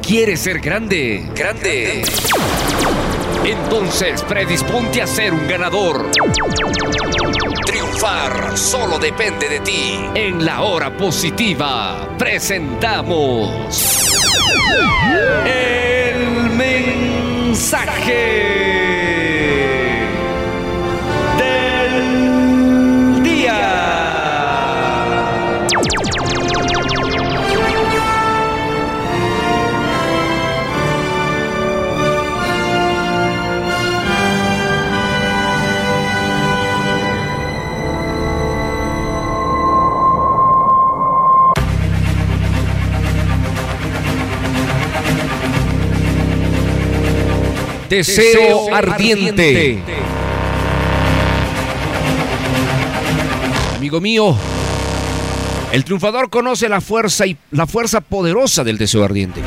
quieres ser grande, grande, entonces predisponte a ser un ganador. Triunfar solo depende de ti. En la hora positiva presentamos el mensaje. Deseo ardiente. Amigo mío, el triunfador conoce la fuerza y la fuerza poderosa del deseo ardiente.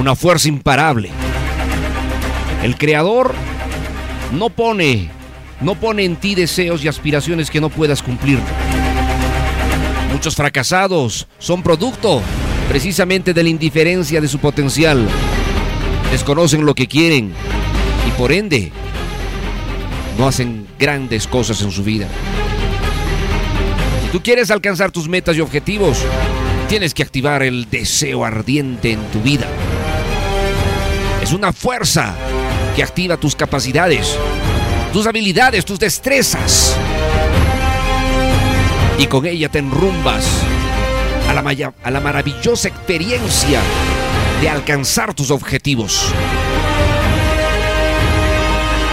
Una fuerza imparable. El creador no pone no pone en ti deseos y aspiraciones que no puedas cumplir. Muchos fracasados son producto precisamente de la indiferencia de su potencial. Desconocen lo que quieren y por ende no hacen grandes cosas en su vida. Si tú quieres alcanzar tus metas y objetivos, tienes que activar el deseo ardiente en tu vida. Es una fuerza que activa tus capacidades, tus habilidades, tus destrezas. Y con ella te enrumbas a la, a la maravillosa experiencia de alcanzar tus objetivos.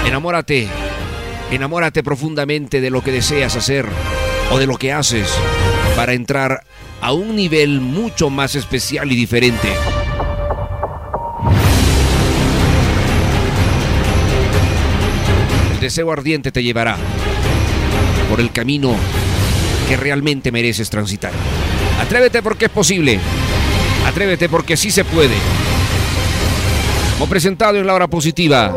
Enamórate, enamórate profundamente de lo que deseas hacer o de lo que haces para entrar a un nivel mucho más especial y diferente. El deseo ardiente te llevará por el camino que realmente mereces transitar. Atrévete porque es posible. Atrévete porque sí se puede. Como presentado en la hora positiva,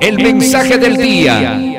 el, mensaje, del día.